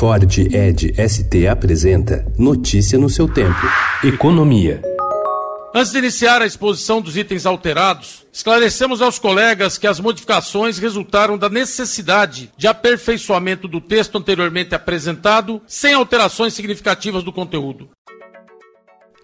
Ford Ed ST apresenta Notícia no seu tempo. Economia. Antes de iniciar a exposição dos itens alterados, esclarecemos aos colegas que as modificações resultaram da necessidade de aperfeiçoamento do texto anteriormente apresentado, sem alterações significativas do conteúdo.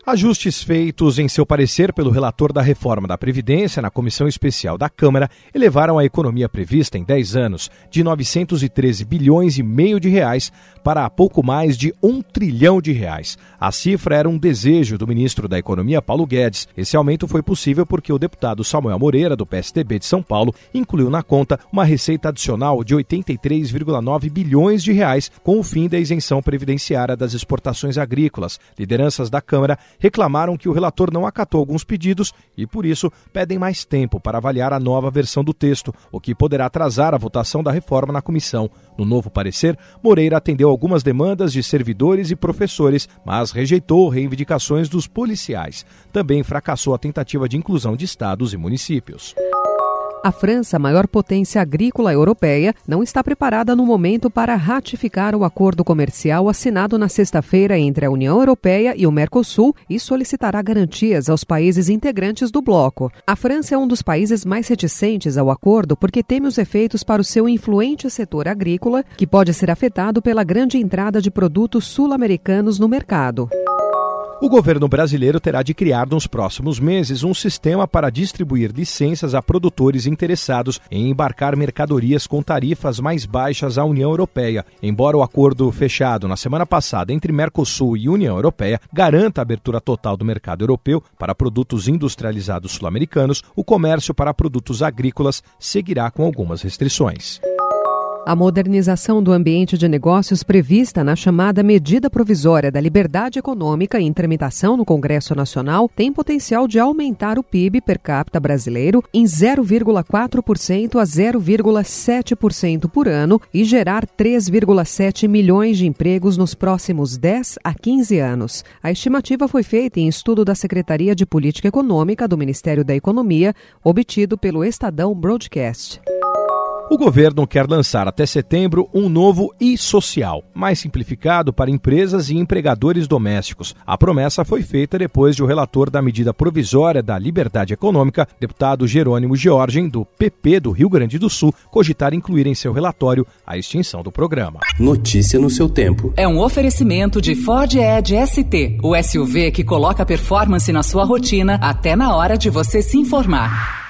Ajustes feitos em seu parecer pelo relator da reforma da Previdência na Comissão Especial da Câmara elevaram a economia prevista em 10 anos de 913 bilhões e meio de reais para pouco mais de um trilhão de reais. A cifra era um desejo do ministro da Economia, Paulo Guedes. Esse aumento foi possível porque o deputado Samuel Moreira, do PSDB de São Paulo, incluiu na conta uma receita adicional de 83,9 bilhões de reais com o fim da isenção previdenciária das exportações agrícolas. Lideranças da Câmara reclamaram que o relator não acatou alguns pedidos e, por isso, pedem mais tempo para avaliar a nova versão do texto, o que poderá atrasar a votação da reforma na comissão. No novo parecer, Moreira atendeu algumas demandas de servidores e professores, mas rejeitou reivindicações dos policiais. Também fracassou a tentativa de inclusão de estados e municípios. A França, maior potência agrícola europeia, não está preparada no momento para ratificar o acordo comercial assinado na sexta-feira entre a União Europeia e o Mercosul e solicitará garantias aos países integrantes do bloco. A França é um dos países mais reticentes ao acordo porque teme os efeitos para o seu influente setor agrícola, que pode ser afetado pela grande entrada de produtos sul-americanos no mercado. O governo brasileiro terá de criar nos próximos meses um sistema para distribuir licenças a produtores interessados em embarcar mercadorias com tarifas mais baixas à União Europeia. Embora o acordo fechado na semana passada entre Mercosul e União Europeia garanta a abertura total do mercado europeu para produtos industrializados sul-americanos, o comércio para produtos agrícolas seguirá com algumas restrições. A modernização do ambiente de negócios prevista na chamada Medida Provisória da Liberdade Econômica em tramitação no Congresso Nacional tem potencial de aumentar o PIB per capita brasileiro em 0,4% a 0,7% por ano e gerar 3,7 milhões de empregos nos próximos 10 a 15 anos. A estimativa foi feita em estudo da Secretaria de Política Econômica do Ministério da Economia, obtido pelo Estadão Broadcast. O governo quer lançar até setembro um novo e-social, mais simplificado para empresas e empregadores domésticos. A promessa foi feita depois de o relator da medida provisória da liberdade econômica, deputado Jerônimo Georgen, do PP do Rio Grande do Sul, cogitar incluir em seu relatório a extinção do programa. Notícia no seu tempo. É um oferecimento de Ford Edge ST, o SUV que coloca performance na sua rotina até na hora de você se informar.